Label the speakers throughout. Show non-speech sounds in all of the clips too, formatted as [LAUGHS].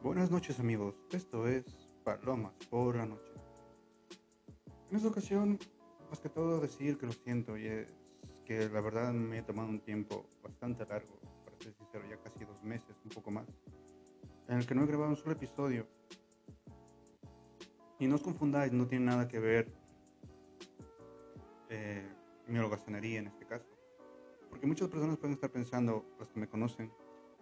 Speaker 1: Buenas noches amigos, esto es Palomas por la noche. En esta ocasión, más que todo decir que lo siento y es que la verdad me he tomado un tiempo bastante largo, para ser sincero, ya casi dos meses, un poco más, en el que no he grabado un solo episodio. Y no os confundáis, no tiene nada que ver eh, mi holgazanería en este caso. Porque muchas personas pueden estar pensando, las que me conocen,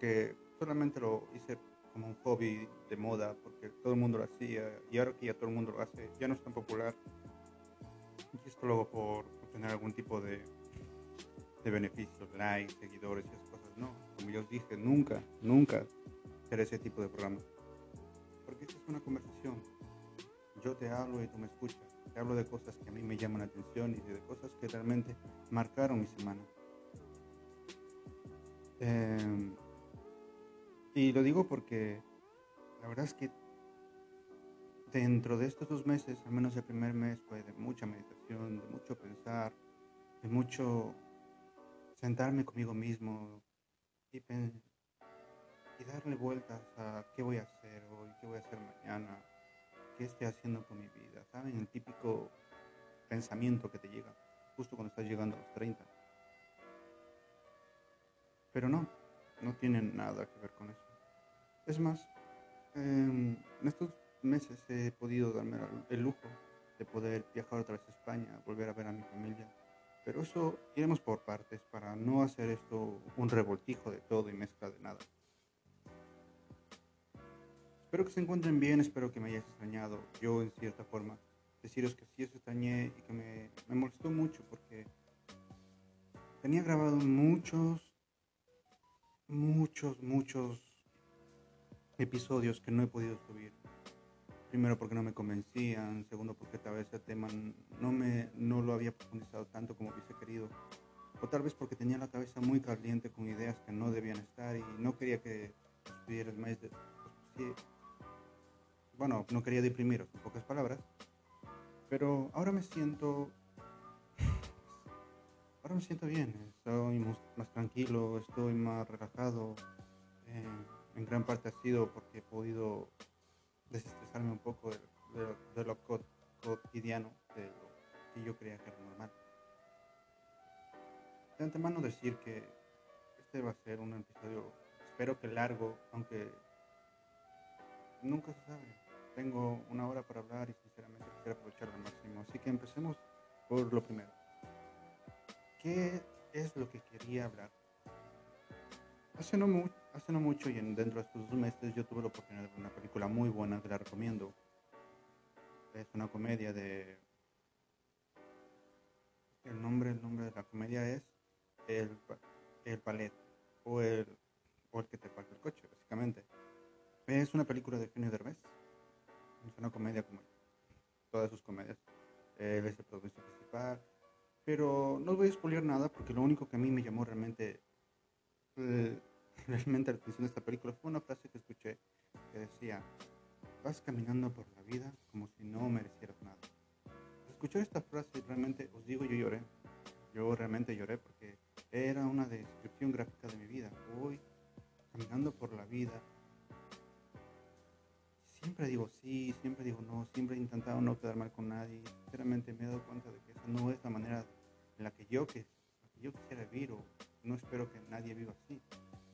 Speaker 1: que solamente lo hice como un hobby de moda porque todo el mundo lo hacía y ahora que ya todo el mundo lo hace ya no es tan popular. Y esto luego por obtener algún tipo de, de beneficios, likes, seguidores y esas cosas, no, como yo os dije, nunca, nunca seré ese tipo de programa. Porque esta es una conversación, yo te hablo y tú me escuchas, te hablo de cosas que a mí me llaman la atención y de cosas que realmente marcaron mi semana. Eh, y lo digo porque la verdad es que dentro de estos dos meses, al menos el primer mes, fue de mucha meditación, de mucho pensar, de mucho sentarme conmigo mismo y, y darle vueltas a qué voy a hacer hoy, qué voy a hacer mañana, qué estoy haciendo con mi vida. ¿Saben? El típico pensamiento que te llega justo cuando estás llegando a los 30. Pero no, no tiene nada que ver con eso. Es más, em, en estos meses he podido darme el lujo de poder viajar otra vez a España, volver a ver a mi familia. Pero eso iremos por partes para no hacer esto un revoltijo de todo y mezcla de nada. Espero que se encuentren bien, espero que me hayas extrañado. Yo, en cierta forma, deciros que sí os extrañé y que me, me molestó mucho porque tenía grabado muchos, muchos, muchos episodios que no he podido subir. Primero porque no me convencían, segundo porque tal vez ese tema no, me, no lo había profundizado tanto como hubiese querido, o tal vez porque tenía la cabeza muy caliente con ideas que no debían estar y no quería que estuvieras más de... bueno, no quería deprimiros en pocas palabras, pero ahora me siento... Ahora me siento bien, estoy más tranquilo, estoy más relajado. Eh, en gran parte ha sido porque he podido desestresarme un poco de, lo cotidiano, de lo que yo creía que era normal. De antemano decir que este va a ser un episodio, espero que largo, aunque nunca se sabe. Tengo una hora para hablar y sinceramente quisiera aprovechar al máximo. Así que empecemos por lo primero. ¿Qué es lo que quería hablar? Hace no, hace no mucho y en, dentro de estos dos meses yo tuve la oportunidad de ver una película muy buena que la recomiendo. Es una comedia de... El nombre, el nombre de la comedia es El, el Ballet o el, o el que te parte el coche, básicamente. Es una película de Eugenio Derbez. Es una comedia como todas sus comedias. Él es el protagonista principal. Pero no voy a expoliar nada porque lo único que a mí me llamó realmente eh, [LAUGHS] realmente la atención de esta película fue una frase que escuché que decía, vas caminando por la vida como si no merecieras nada. escuchar esta frase realmente, os digo, yo lloré. Yo realmente lloré porque era una descripción gráfica de mi vida. Voy caminando por la vida. Siempre digo sí, siempre digo no, siempre he intentado no quedar mal con nadie. Sinceramente me he dado cuenta de que esa no es la manera en la que yo, que, yo quisiera vivir o no espero que nadie viva así.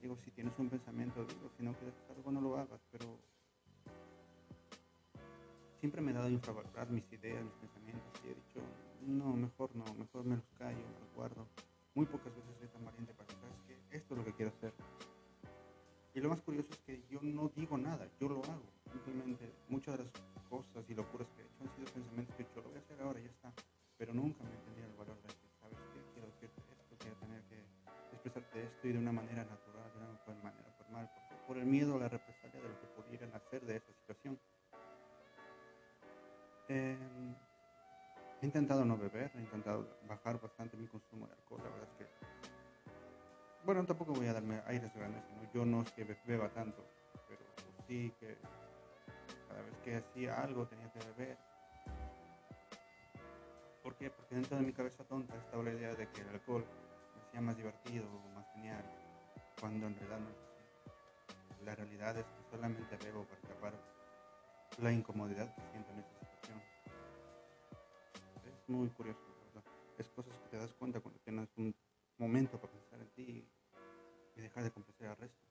Speaker 1: Digo, si tienes un pensamiento, digo, si no quieres algo, no lo hagas, pero siempre me he dado a infravalorar mis ideas, mis pensamientos y he dicho, no, mejor no, mejor me los callo, me los guardo. Muy pocas veces soy tan valiente para decir, que esto es lo que quiero hacer. Y lo más curioso es que yo no digo nada, yo lo hago. Simplemente muchas de las cosas y locuras que he hecho han sido pensamientos que dicho, lo voy a hacer ahora, ya está. Pero nunca me entendía expresarte esto y de una manera natural, de una manera formal, por el miedo a la represalia de lo que pudieran hacer de esta situación. Em, he intentado no beber, he intentado bajar bastante mi consumo de alcohol, la verdad es que... Bueno, tampoco voy a darme aires grandes, yo no es que beba tanto, pero sí que cada vez que hacía algo tenía que beber. ¿Por qué? Porque dentro de mi cabeza tonta estaba la idea de que el alcohol me hacía más divertido, cuando en realidad no la realidad es que solamente bebo para tapar la incomodidad que siento en esta situación. Es muy curioso, ¿verdad? Es cosas que te das cuenta cuando tienes un momento para pensar en ti y dejar de complacer al resto.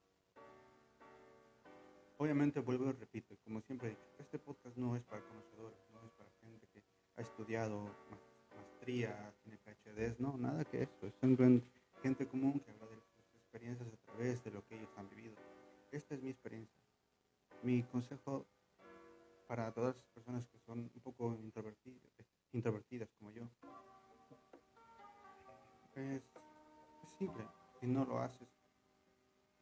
Speaker 1: Obviamente vuelvo y repito, como siempre he dicho, este podcast no es para conocedores, no es para gente que ha estudiado maestría, tiene PhDs, no, nada que eso, es gente común que habla de sus experiencias a través de lo que ellos han vivido. Esta es mi experiencia. Mi consejo para todas las personas que son un poco introvertidas, introvertidas como yo es, es simple. Si no lo haces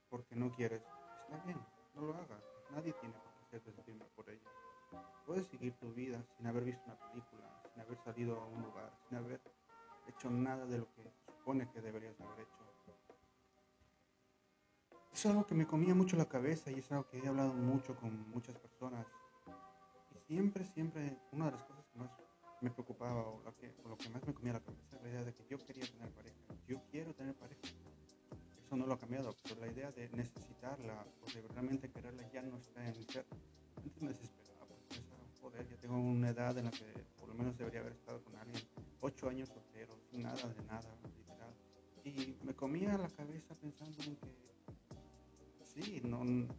Speaker 1: porque no quieres, está bien, no lo hagas. Nadie tiene por qué hacerte sentir por ello. Puedes seguir tu vida sin haber visto una película, sin haber salido a un lugar, sin haber hecho nada de lo que supone que deberías haber hecho. Es algo que me comía mucho la cabeza y es algo que he hablado mucho con muchas personas. Y siempre, siempre, una de las cosas que más me preocupaba o lo que, lo que más me comía la cabeza era la idea de que yo quería tener pareja. Yo quiero tener pareja. Eso no lo ha cambiado, pero la idea de necesitarla o de realmente quererla ya no está en mi ser. Antes me desesperaba porque pensaba, joder, ya tengo una edad en la que no,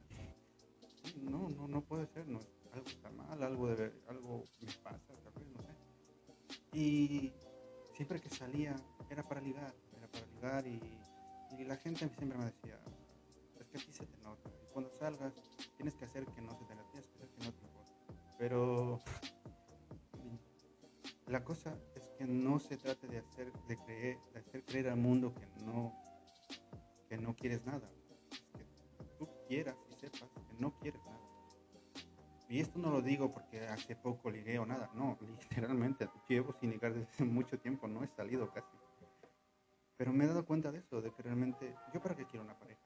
Speaker 1: no, no, no puede ser, no, algo está mal, algo, debe, algo me pasa, tal vez, no sé. Y siempre que salía era para ligar, era para ligar y, y la gente siempre me decía, es que aquí se te nota. Y cuando salgas tienes que hacer que no se te nota, tienes que hacer que no te importa. Pero la cosa es que no se trata de hacer, de creer, de hacer creer al mundo que digo porque hace poco ligué o nada, no, [LAUGHS] literalmente llevo sin ligar desde [LAUGHS] mucho tiempo, no he salido casi. Pero me he dado cuenta de eso, de que realmente, ¿yo para qué quiero una pareja?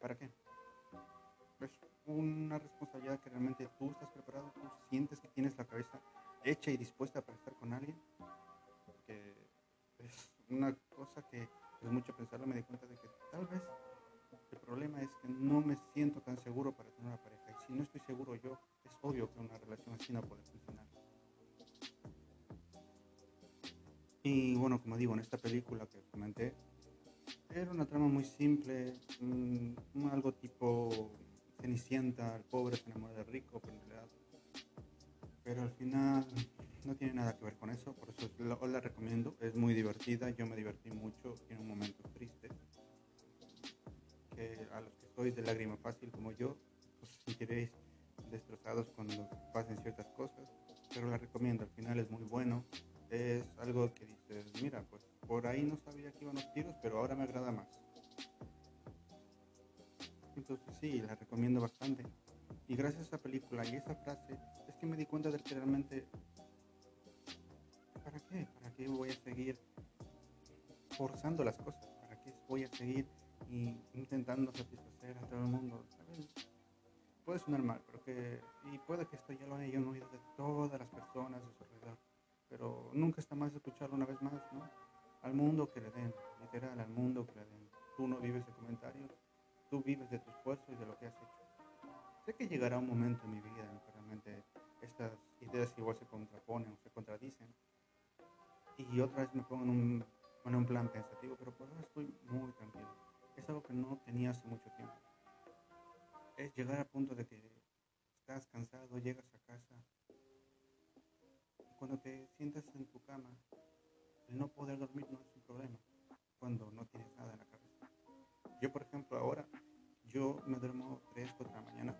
Speaker 1: ¿Para qué? Es una responsabilidad que realmente tú estás preparado, tú sientes que tienes la cabeza hecha y dispuesta para estar con alguien. Que es una cosa que es mucho pensarlo, me di cuenta de que tal vez el problema es que no me siento tan seguro para tener una pareja. No estoy seguro yo, es obvio que una relación así no puede funcionar. Y bueno, como digo, en esta película que comenté, era una trama muy simple, mmm, algo tipo Cenicienta, el pobre se enamora del rico, pero en realidad. Pero al final no tiene nada que ver con eso, por eso os la recomiendo. Es muy divertida, yo me divertí mucho, tiene un momento triste que a los que sois de lágrima fácil como yo, os sentiréis destrozados cuando pasen ciertas cosas, pero la recomiendo, al final es muy bueno, es algo que dices, mira, pues por ahí no sabía que iban los tiros, pero ahora me agrada más. Entonces sí, la recomiendo bastante. Y gracias a esa película y esa frase, es que me di cuenta de que realmente, ¿para qué? ¿Para qué voy a seguir forzando las cosas? ¿Para qué voy a seguir y intentando satisfacer a todo el mundo. Puede sonar mal, pero que, y puede que esto ya lo hayan oído de todas las personas de su alrededor, pero nunca está más escucharlo una vez más, ¿no? Al mundo que le den, literal, al mundo que le den. Tú no vives de comentarios, tú vives de tu esfuerzo y de lo que has hecho. Sé que llegará un momento en mi vida en que realmente estas ideas igual se contraponen o se contradicen, y otra vez me pongo en un, en un plan pensativo, pero por ahora estoy muy tranquilo es algo que no tenía hace mucho tiempo. Es llegar al punto de que estás cansado, llegas a casa y cuando te sientas en tu cama, el no poder dormir no es un problema cuando no tienes nada en la cabeza. Yo, por ejemplo, ahora, yo me duermo 3, 4 de la mañana.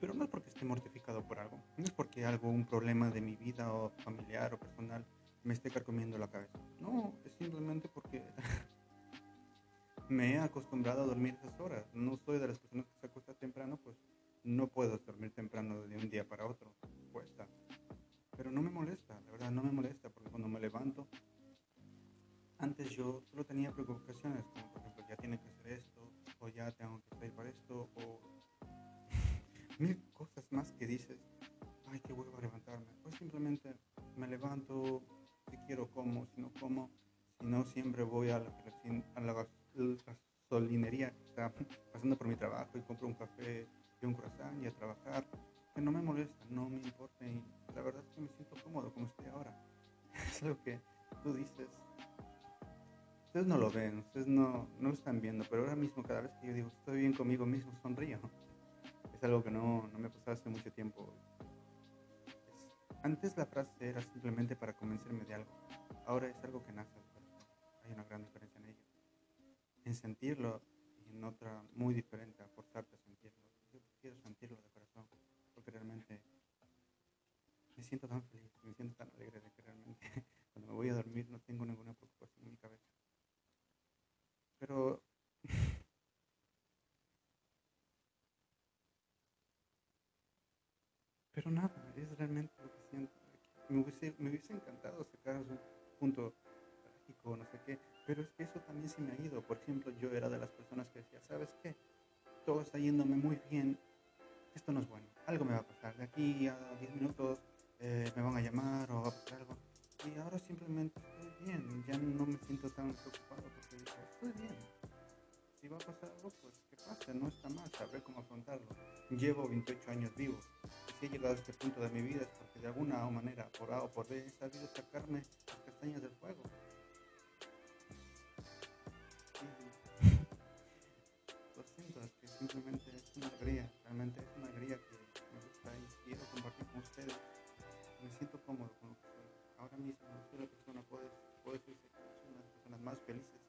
Speaker 1: Pero no es porque esté mortificado por algo, no es porque algo, un problema de mi vida o familiar o personal me esté carcomiendo la cabeza. No, es simplemente porque [LAUGHS] me he acostumbrado a dormir esas horas. No soy de las personas que se acuesta temprano, pues no puedo dormir temprano de un día para otro. Cuesta. Pero no me molesta, la verdad no me molesta, porque cuando me levanto, antes yo solo tenía preocupaciones, como por ejemplo, ya tiene que hacer esto, o ya tengo que salir para esto, o [LAUGHS] mil cosas más que dices, ay, qué vuelvo a levantarme. Pues simplemente me levanto, si quiero como, si no como, si no siempre voy a la, a la gasolinería está pasando por mi trabajo y compro un café y un croissant y a trabajar, que no me molesta, no me importa y la verdad es que me siento cómodo como estoy ahora. [LAUGHS] es lo que tú dices. Ustedes no lo ven, ustedes no, no lo están viendo, pero ahora mismo cada vez que yo digo estoy bien conmigo mismo, sonrío. Es algo que no, no me pasado hace mucho tiempo. antes la frase era simplemente para convencerme de algo, ahora es algo que nace Hay una gran diferencia en ello. En sentirlo y en otra muy diferente a forzarte a sentirlo. Yo quiero sentirlo de corazón, porque realmente me siento tan feliz, me siento tan alegre de que realmente [LAUGHS] cuando me voy a dormir no tengo ninguna preocupación en mi cabeza. Pero [LAUGHS] pero nada, es realmente lo que siento. Me hubiese, me hubiese encantado sacar un punto trágico, no sé qué, pero es que eso también se me ha ido. Por ejemplo, yo era de las personas que decía, ¿sabes qué? Todo está yéndome muy bien, esto no es bueno, algo me va a pasar. De aquí a 10 minutos eh, me van a llamar o va a pasar algo. Y ahora simplemente estoy bien, ya no me siento tan preocupado porque estoy bien. Si va a pasar algo, pues que pase, no está mal, sabré cómo afrontarlo. Llevo 28 años vivo. Si he llegado a este punto de mi vida es porque de alguna manera, por A o por B, he sabido sacarme las castañas del fuego. Simplemente es una alegría, realmente es una alegría que me gusta y quiero compartir con ustedes me siento cómodo con lo que soy. Ahora mismo soy la persona, puedo, puedo decir que soy una de las personas más felices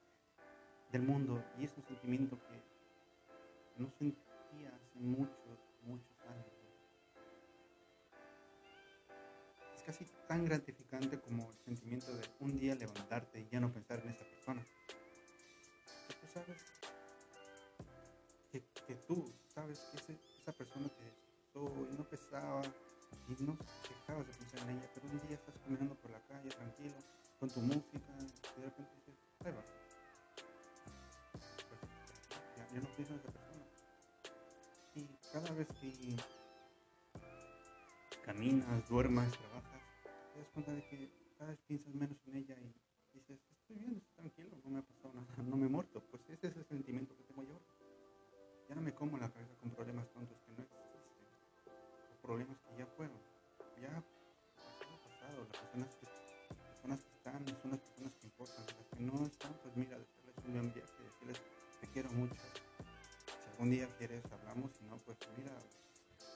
Speaker 1: del mundo y es un sentimiento que no sentía hace muchos, muchos años. Es casi tan gratificante como el sentimiento de un día levantarte y ya no pensar en esa persona. Tú sabes que esa persona que soy no pesaba y no dejabas de pensar en ella, pero un día estás caminando por la calle tranquilo, con tu música, y de repente dices, ahí va. Ya, no pienso en esa persona. Y cada vez que caminas, duermas, trabajas, te das cuenta de que cada vez piensas menos en ella y dices, estoy bien, estoy tranquilo, no me ha pasado nada, no me he muerto. Pues ese es el sentimiento como la cabeza con problemas tontos que no existen problemas que ya fueron, ya pasado, pasado, las personas que, personas que están son las personas que importan, las que no están, pues mira, decirles un buen viaje, decirles te quiero mucho, si algún día quieres hablamos, si no, pues mira,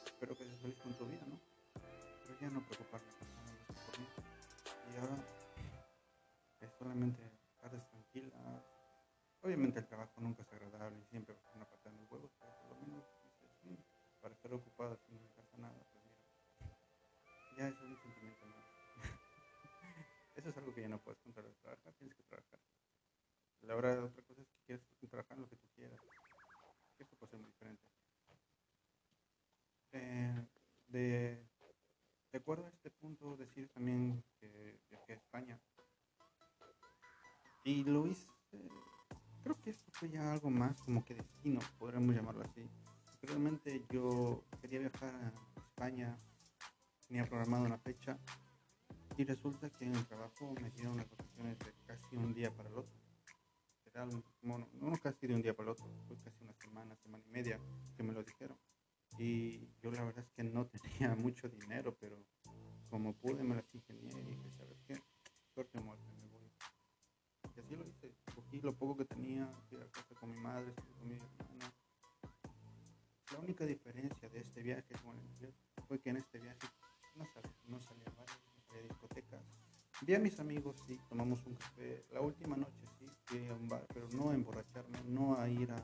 Speaker 1: espero que seas feliz con tu vida, ¿no? Pero ya no preocuparme por mí. Y ahora es solamente estar tranquila. Obviamente el trabajo nunca es agradable y siempre La hora de otra cosa es que quieres trabajar lo que tú quieras. Eso puede ser muy diferente. Eh, de, de acuerdo a este punto, decir también que viajé a España. Y lo hice, creo que esto fue ya algo más como que destino, podríamos llamarlo así realmente yo quería viajar a España, tenía programado una fecha y resulta que en el trabajo me dieron las vacaciones de casi un día para Vi a mis amigos, sí, tomamos un café. La última noche sí, fui a un bar, pero no a emborracharme, no a ir a,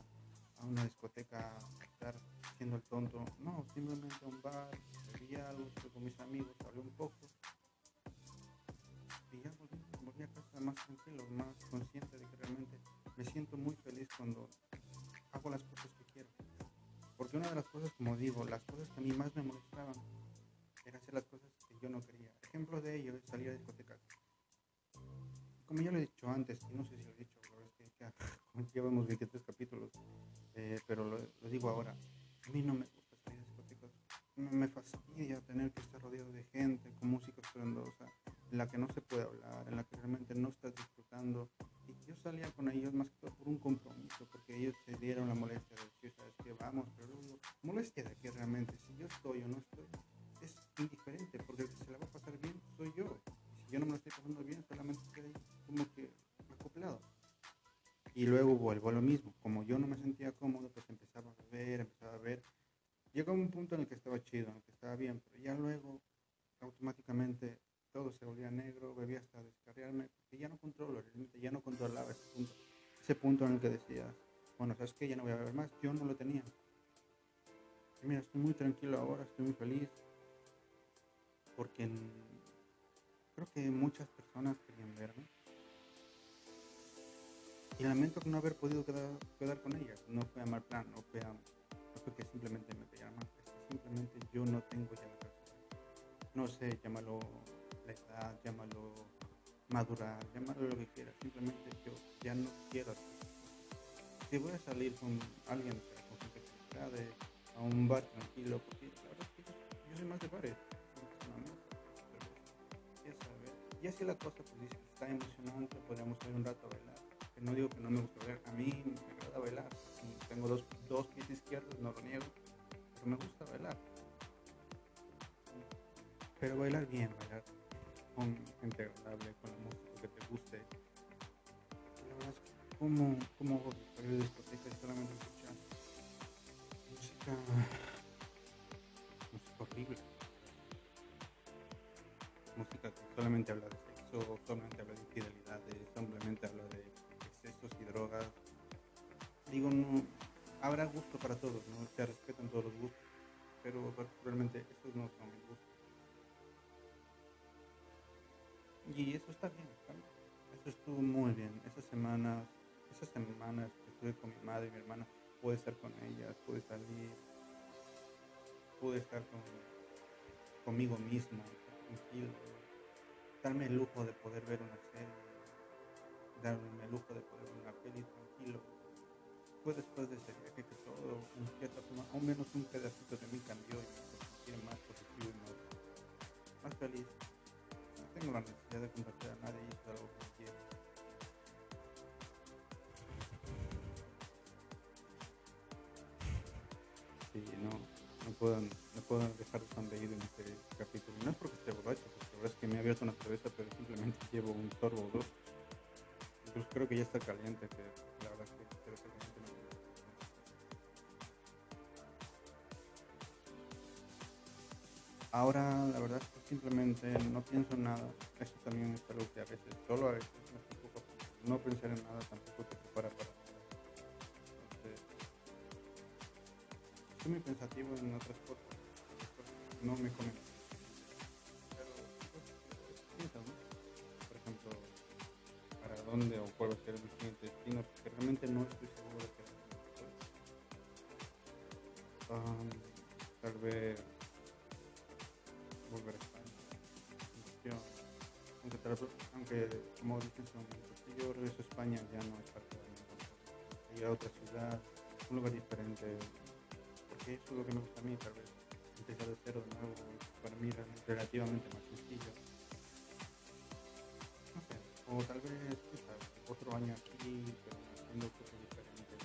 Speaker 1: Como ya lo he dicho antes, no sé Y luego vuelvo a lo mismo, como yo no me sentía cómodo, pues empezaba a beber, empezaba a ver. Llegó un punto en el que estaba chido, en el que estaba bien, pero ya luego automáticamente todo se volvía negro, bebía hasta descarriarme, porque ya no controlo, realmente ya no controlaba ese punto. Ese punto en el que decía, bueno, ¿sabes qué? Ya no voy a beber más, yo no lo tenía. Y mira, estoy muy tranquilo ahora, estoy muy feliz, porque creo que muchas personas querían verme. Y lamento no haber podido quedar, quedar con ellas. No fue a mal plan, no fue, a, no fue que simplemente me es que simplemente yo no tengo ya la razón. No sé, llámalo la edad, llámalo madurar, llámalo lo que quieras. Simplemente yo ya no quiero hacer Si voy a salir con alguien, con gente que me agrade, a un bar tranquilo, porque la verdad es que yo, soy más de bares. Y así la cosa, pues dice, está emocionante, podríamos ir un rato a bailar. No digo que no me gusta bailar, a mí me agrada bailar. Tengo dos, dos pies izquierdos, no lo niego, pero me gusta bailar. Pero bailar bien, bailar con gente agradable, con la música que te guste. La verdad es que, ¿cómo, cómo salir de discoteca solamente escuchar música, música horrible? Música que solamente habla de sexo, solamente habla de infidelidades, simplemente habla de Digo, no, habrá gusto para todos, ¿no? Se respetan todos los gustos, pero particularmente estos no son mis gustos. Y eso está bien, Eso estuvo muy bien. Esas semanas, esas semanas que estuve con mi madre y mi hermana, pude estar con ellas, pude salir, pude estar con, conmigo mismo, darme el lujo de poder ver una serie, darme el lujo de poder ver una peli tranquilo. Fue después de ese viaje que todo, en cierta forma, o menos un pedacito de mí cambió y me sentí más positivo y más, más feliz tengo la necesidad de compartir a nadie y algo que quiero. Sí, no, no puedo, no puedo dejar de sonreír en este capítulo. No es porque esté borracho, porque la verdad es que me he abierto una cerveza, pero simplemente llevo un sorbo o dos. Incluso creo que ya está caliente, que la verdad que creo que no Ahora, la verdad es que simplemente no pienso en nada. Eso también es algo que a veces, solo a veces, me preocupa. No pensar en nada tampoco te prepara para nada. Entonces, estoy muy pensativo en otras cosas. No me conecto. Dónde o cuál va a ser mi siguiente destino, porque realmente no estoy seguro de que um, tal vez volver a España. Aunque, aunque como dicen, si yo regreso a España ya no es parte de mi Ir a otra ciudad, un lugar diferente, porque eso es lo que me gusta a mí, tal vez empezar de cero de nuevo, para mí relativamente más sencillo. O tal vez, sabes, otro año aquí, haciendo cosas diferentes,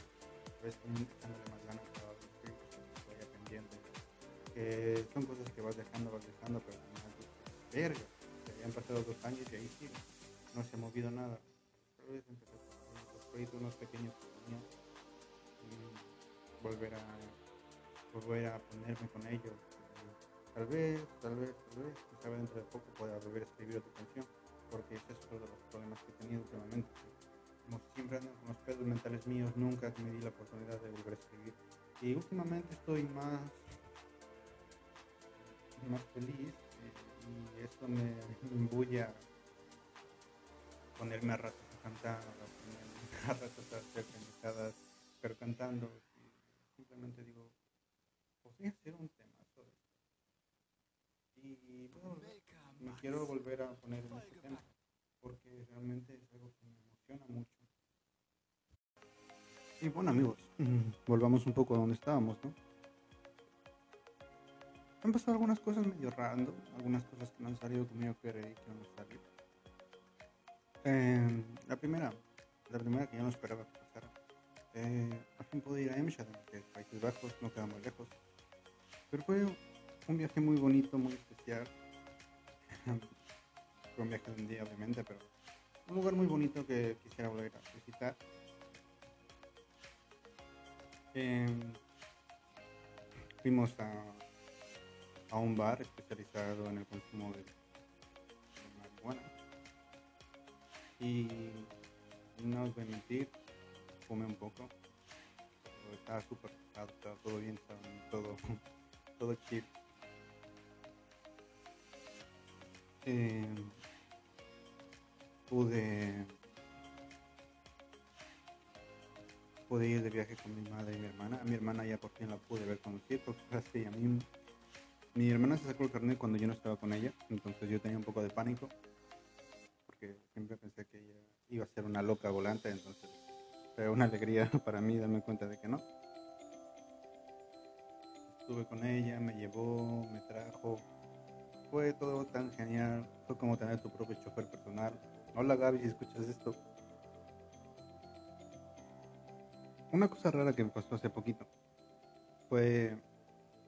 Speaker 1: tal vez echándole más ganas a los que vaya pendiente que son cosas que vas dejando, vas dejando, pero al final verga, ya han pasado dos años y ahí sí, no se ha movido nada. Tal vez empezar con los proyectos unos pequeños y volver a volver a ponerme con ellos. Tal vez, tal vez, tal vez, quizá dentro de poco pueda volver a escribir otra canción, porque ese es uno de los problemas que he tenido últimamente. Como siempre ando con los pedos mentales míos, nunca me di la oportunidad de volver a escribir. Y últimamente estoy más más feliz y eso me, a ponerme a ratos a cantar, a ponerme [LAUGHS] a ratos a hacer pendejadas, pero cantando. Simplemente digo, podría ser un tema sobre Y bueno, quiero volver a poner en este tema, porque realmente es algo que me emociona mucho. Y bueno amigos, volvamos un poco a donde estábamos, ¿no? han pasado algunas cosas medio random, algunas cosas que no han salido como yo creí que no salido. Eh, la primera, la primera que yo no esperaba que pasara Eh, al fin pude ir a Emshad, que es Países Bajos, no queda muy lejos. Pero fue un viaje muy bonito, muy especial. [LAUGHS] viaje de un día, obviamente, pero un lugar muy bonito que quisiera volver a visitar. Eh, fuimos a, a, un bar especializado en el consumo de, de marihuana. Y no os voy a mentir, fumé un poco. Pero estaba súper estaba todo bien, estaba todo, [LAUGHS] todo chill. Pude pude ir de viaje con mi madre y mi hermana. A mi hermana ya por fin la pude ver conducir, porque así a mí mi hermana se sacó el carnet cuando yo no estaba con ella, entonces yo tenía un poco de pánico, porque siempre pensé que ella iba a ser una loca volante, entonces fue una alegría [LAUGHS] para mí darme cuenta de que no. Estuve con ella, me llevó, me trajo, fue todo tan genial, fue como tener tu propio chofer personal. Hola Gaby, si escuchas esto. Una cosa rara que me pasó hace poquito fue,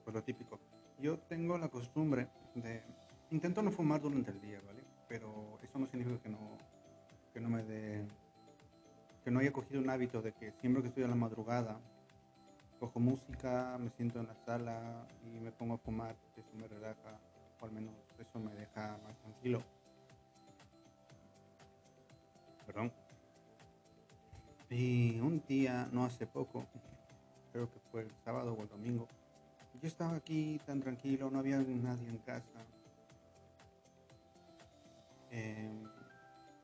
Speaker 1: fue lo típico. Yo tengo la costumbre de... Intento no fumar durante el día, ¿vale? Pero eso no significa que no, que no me dé... Que no haya cogido un hábito de que siempre que estoy a la madrugada cojo música, me siento en la sala y me pongo a fumar, eso me relaja, al menos eso me deja más tranquilo. Perdón. Y un día, no hace poco, [LAUGHS] creo que fue el sábado o el domingo, yo estaba aquí tan tranquilo, no había nadie en casa. Eh,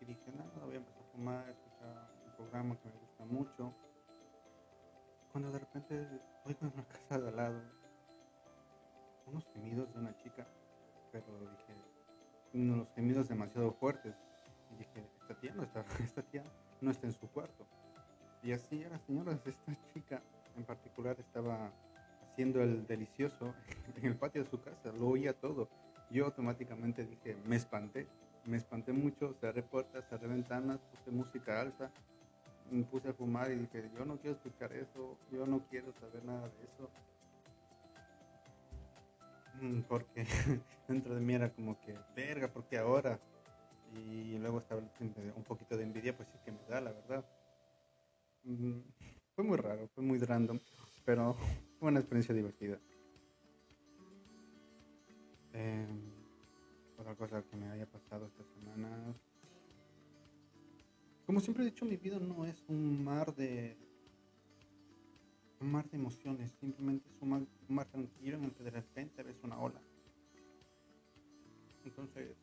Speaker 1: y dije, nada, voy a empezar a fumar, escuchar un programa que me gusta mucho. Cuando de repente oigo en una [LAUGHS] casa de al lado unos gemidos de una chica, pero dije, unos gemidos demasiado fuertes. Y dije, esta tía no está, [LAUGHS] esta tía no está en su cuarto. Y así era, señoras, [LAUGHS] esta chica en particular estaba haciendo el delicioso [LAUGHS] en el patio de su casa, lo oía todo. Yo automáticamente dije, me espanté, me espanté mucho, cerré puertas, cerré ventanas, puse música alta, me puse a fumar y dije, yo no quiero escuchar eso, yo no quiero saber nada de eso. Mm, porque [LAUGHS] dentro de mí era como que, verga, ¿por qué ahora? Y luego estaba un poquito de envidia, pues sí que me da, la verdad. Mm, fue muy raro, fue muy random, pero [LAUGHS] fue una experiencia divertida. Eh, otra cosa que me haya pasado esta semana. Como siempre he dicho, mi vida no es un mar de. Un mar de emociones, simplemente es un mar, un mar tranquilo en el que de repente ves una ola. Entonces,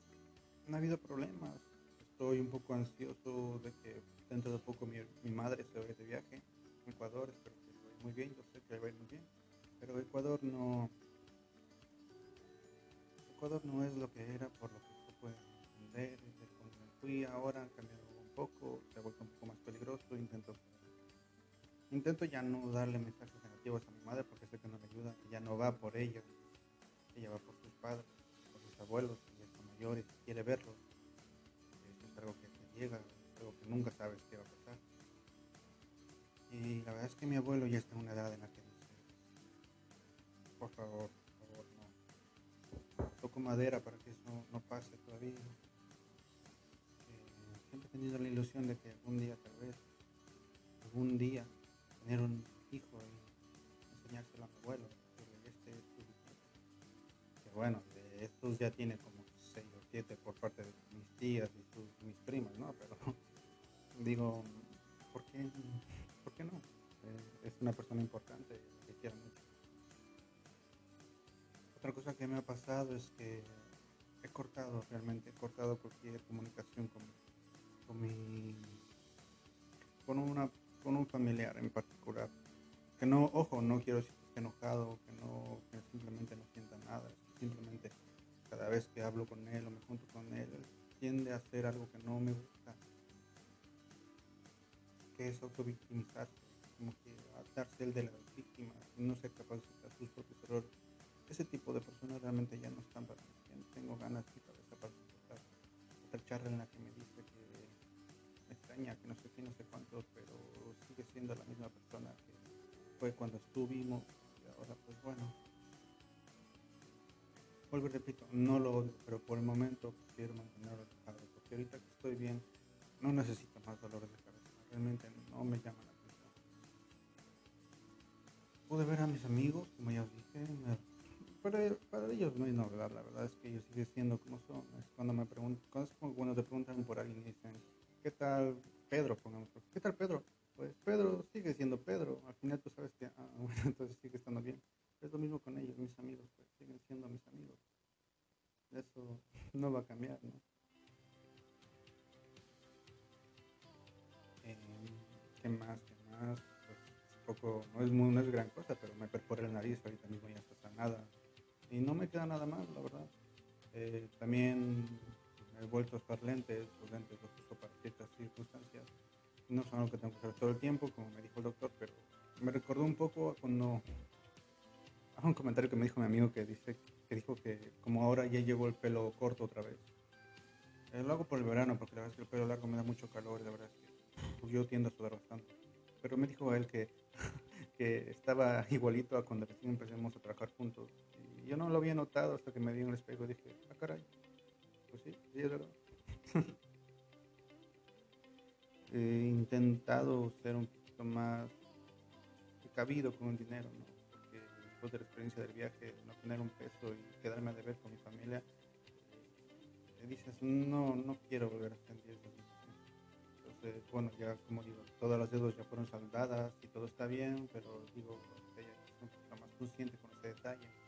Speaker 1: no ha habido problemas. Estoy un poco ansioso de que dentro de poco mi, mi madre se vaya de viaje a Ecuador. Espero que le vaya muy bien. Yo sé que le va a ir muy bien. Pero Ecuador no. Ecuador no es lo que era por lo que se puede entender. Desde cuando me fui ahora han cambiado un poco, se ha vuelto un poco más peligroso. Intento, intento ya no darle mensajes negativos a mi madre porque sé que no le ayuda. Ella no va por ella, ella va por sus padres, por sus abuelos, y está mayor y quiere verlos. Es algo que te llega, es algo que nunca sabes qué va a pasar. Y la verdad es que mi abuelo ya está en una edad en la que dice, por favor, por favor, no. Toco madera para que eso no pase todavía. Eh, siempre he tenido la ilusión de que algún día, tal vez, algún día, tener un hijo y enseñárselo a mi abuelo. Este. Que bueno, de estos ya tiene como 6 o 7 por parte de mis tías y sus, mis primas, ¿no? Pero [LAUGHS] digo, ¿por qué, ¿por qué no? Eh, es una persona importante que quiero mucho. Otra cosa que me ha pasado es que he cortado, realmente he cortado cualquier comunicación con, con mi con una con un familiar en particular. Que no, ojo, no quiero decir que esté enojado, que no, que simplemente no sienta nada, simplemente cada vez que hablo con él o me junto con él, tiende a hacer algo que no me gusta, que es autovictimizarse, como que darse el de la víctima, no ser capaz de aceptar sus propios errores. Ese tipo de personas realmente ya no están para mí, no tengo ganas ni cabeza para. Otra charla en la que me dice que que no sé qué, no sé cuánto, pero sigue siendo la misma persona. vimos y ahora pues bueno. Vuelvo repito, no lo odio, pero por el momento quiero mantenerlo alejado, porque ahorita que estoy bien, no necesito más dolores de cabeza, realmente no me llama la atención. Pude ver a mis amigos, como ya os dije, para, para, ellos no hay novedad, la verdad es que ellos siguen siendo como son. Cuando me preguntan, cuando te preguntan por alguien dicen, ¿qué tal Pedro? Pongamos, ¿qué tal Pedro? Pues Pedro sigue siendo Pedro, al final tú sabes que, ah, [LAUGHS] bueno, entonces sigue estando bien. Es lo mismo con ellos, mis amigos, pues siguen siendo mis amigos. Eso [LAUGHS] no va a cambiar, ¿no? Eh, ¿Qué más? ¿Qué más? Pues, poco, no es, muy, no es gran cosa, pero me perforé la nariz, ahorita mismo ya está sanada. Y no me queda nada mal, la verdad. Eh, también he vuelto a usar lentes, los lentes los uso para ciertas circunstancias. No son algo que tengo que hacer todo el tiempo, como me dijo el doctor, pero me recordó un poco cuando a un comentario que me dijo mi amigo que dice que dijo que como ahora ya llevo el pelo corto otra vez. Eh, lo hago por el verano porque la verdad es que el pelo largo me da mucho calor y la verdad es que pues, yo tiendo a sudar bastante. Pero me dijo él que, [LAUGHS] que estaba igualito a cuando recién empezamos a trabajar juntos. Y yo no lo había notado hasta que me vi en el espejo y dije, ah, caray. [LAUGHS] He intentado ser un poquito más cabido con el dinero, ¿no? Porque después de la experiencia del viaje, no tener un peso y quedarme a deber con mi familia, te dices, no, no quiero volver a sentir situación. Entonces, bueno, ya como digo, todas las deudas ya fueron saldadas y todo está bien, pero digo, ella es un poco más consciente con ese detalle.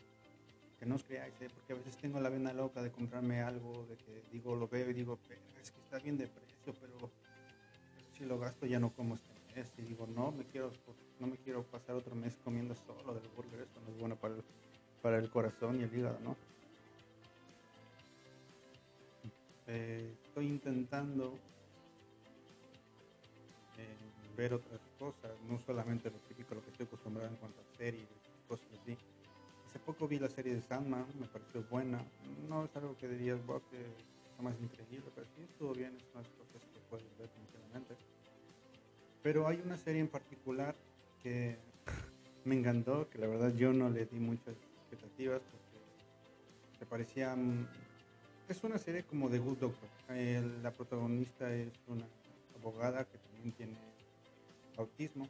Speaker 1: Que no os creáis, ¿eh? porque a veces tengo la vena loca de comprarme algo, de que digo, lo veo y digo, es que está bien de precio, pero si lo gasto ya no como este mes. Y digo, no, me quiero, no me quiero pasar otro mes comiendo solo del burger, eso no es bueno para el, para el corazón y el hígado, ¿no? Eh, estoy intentando eh, ver otras cosas, no solamente lo típico, lo que estoy acostumbrado en cuanto a series, cosas así. Hace poco vi la serie de Sandman, me pareció buena. No es algo que dirías, que está más increíble, pero sí estuvo bien, es unas cosas que puedes ver tranquilamente. Pero hay una serie en particular que [LAUGHS] me encantó, que la verdad yo no le di muchas expectativas porque me parecía... Mm, es una serie como de Good Doctor. la protagonista es una abogada que también tiene autismo.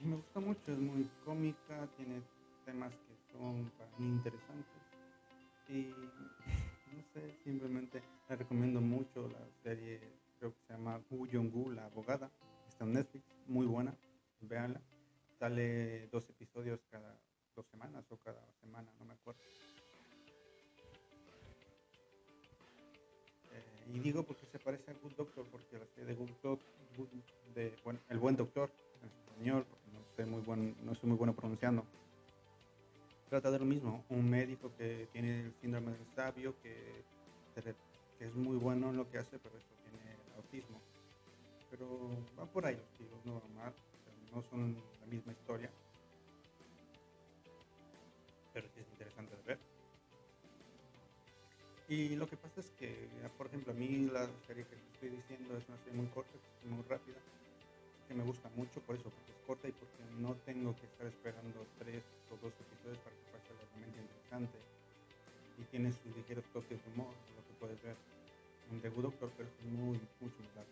Speaker 1: Me gusta mucho, es muy cómica, tiene temas que son para mí interesantes. Y [LAUGHS] no sé, simplemente la recomiendo mucho la serie creo que se llama Jong-gu, la abogada, está en Netflix, muy buena, véanla. Sale dos episodios cada dos semanas o cada semana, no me acuerdo. Eh, y digo porque se parece a Good Doctor, porque la serie de Good Doctor, de, bueno, El Buen Doctor, en español, muy buen, no soy muy bueno pronunciando, trata de lo mismo, un médico que tiene el síndrome del sabio, que, es muy bueno en lo que hace, pero eso autismo. Pero va por ahí los no van no son la misma historia. Pero sí es interesante de ver. Y lo que pasa es que, por ejemplo, a mí la serie que estoy diciendo es una serie muy corta, muy rápida, me gusta mucho por eso, porque es corta y porque no tengo que estar esperando tres o dos episodios para que pase algo realmente interesante. Y tiene sus ligeros toques de humor, lo que puedes ver un debut Doctor, pero es muy, mucho más largo.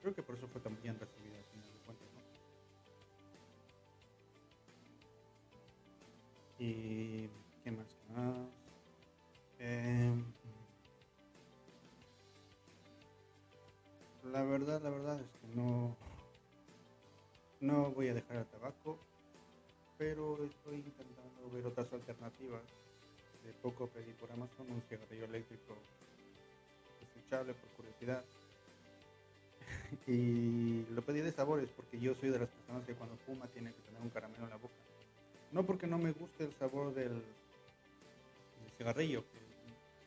Speaker 1: Creo que por eso fue tan bien recibida al final de cuentas. Y qué más, qué más. Eh, la verdad, la verdad es que no, no voy a dejar el tabaco, pero estoy intentando ver otras alternativas. De poco pedí por Amazon un cigarrillo eléctrico por curiosidad. [LAUGHS] y lo pedí de sabores porque yo soy de las personas que cuando fuma tiene que tener un caramelo en la boca. No porque no me guste el sabor del, cigarrillo, que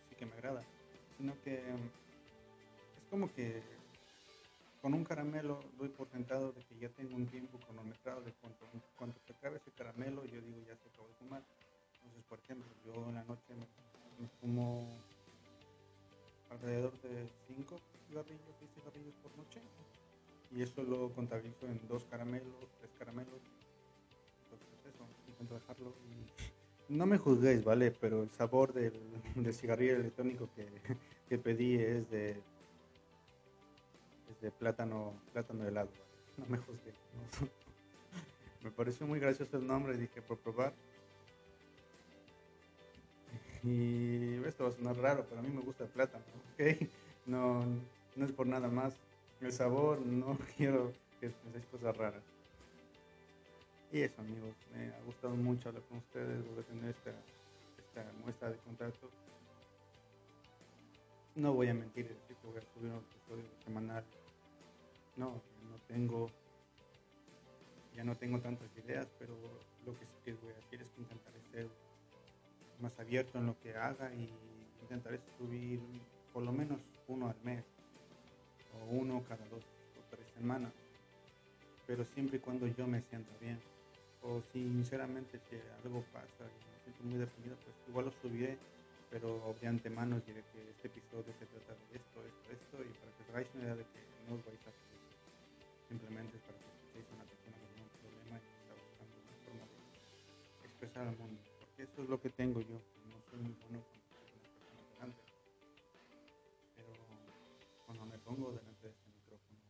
Speaker 1: sí que me agrada, sino que es como que con un caramelo doy por sentado de que ya tengo un tiempo cronometrado de cuando se acabe ese caramelo yo digo ya se acabó de fumar. Entonces, por ejemplo, yo en la noche me fumo alrededor de 5 cigarrillos, 6 cigarrillos por noche. Y eso lo contabilizo en dos caramelos, tres caramelos. trabajarlo. No me juzguéis, ¿vale? Pero el sabor del, cigarrillo electrónico que, pedí es de, de plátano, plátano helado. No me juzgué. me pareció muy gracioso el nombre, dije por probar. Y esto va a sonar raro, pero a mí me gusta el plátano, ¿ok? No, no es por nada más. El sabor, no [LAUGHS] quiero que penséis cosas raras. Y eso amigos, me ha gustado mucho hablar con ustedes, volver a tener esta, esta muestra de contacto. No voy a mentir, decir que voy a subir un episodio semanal. No, no tengo, ya no tengo tantas ideas, pero lo que sí que voy a hacer es que intentaré ser más abierto en lo que haga y intentaré subir por lo menos uno al mes o uno cada dos o tres semanas pero siempre y cuando yo me sienta bien. O sinceramente si algo pasa y me siento muy deprimido, pues igual lo subiré, pero de antemano diré que este episodio se trata de esto, esto, esto, y para que os hagáis una idea de que no os vais a simplemente para que una persona tiene un problema y está buscando una forma de expresar al mundo, porque eso es lo que tengo yo, no soy muy bueno con una persona delante, pero cuando me pongo delante de este micrófono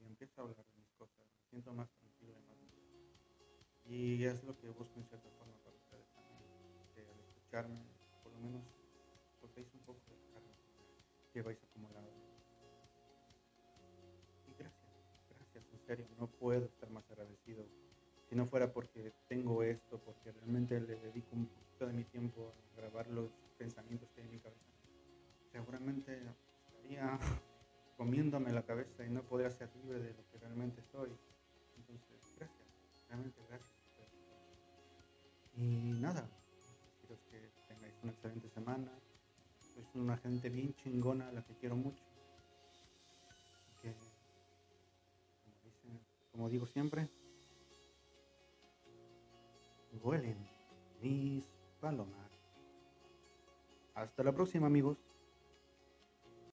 Speaker 1: y empiezo a hablar de mis cosas, me siento más y es lo que busco en cierta forma para ustedes también, que al escucharme, por lo menos soltéis un poco de carne que vais acumulando. No puedo estar más agradecido. Si no fuera porque tengo esto, porque realmente le dedico un poquito de mi tiempo a grabar los pensamientos que hay en mi cabeza, seguramente estaría [LAUGHS] comiéndome la cabeza y no podría ser libre de lo que realmente soy. Entonces, gracias, realmente gracias. Y nada, quiero que tengáis una excelente semana. Sois una gente bien chingona, la que quiero mucho. Como, digo siempre, huelen mis palomas. Hasta la próxima amigos.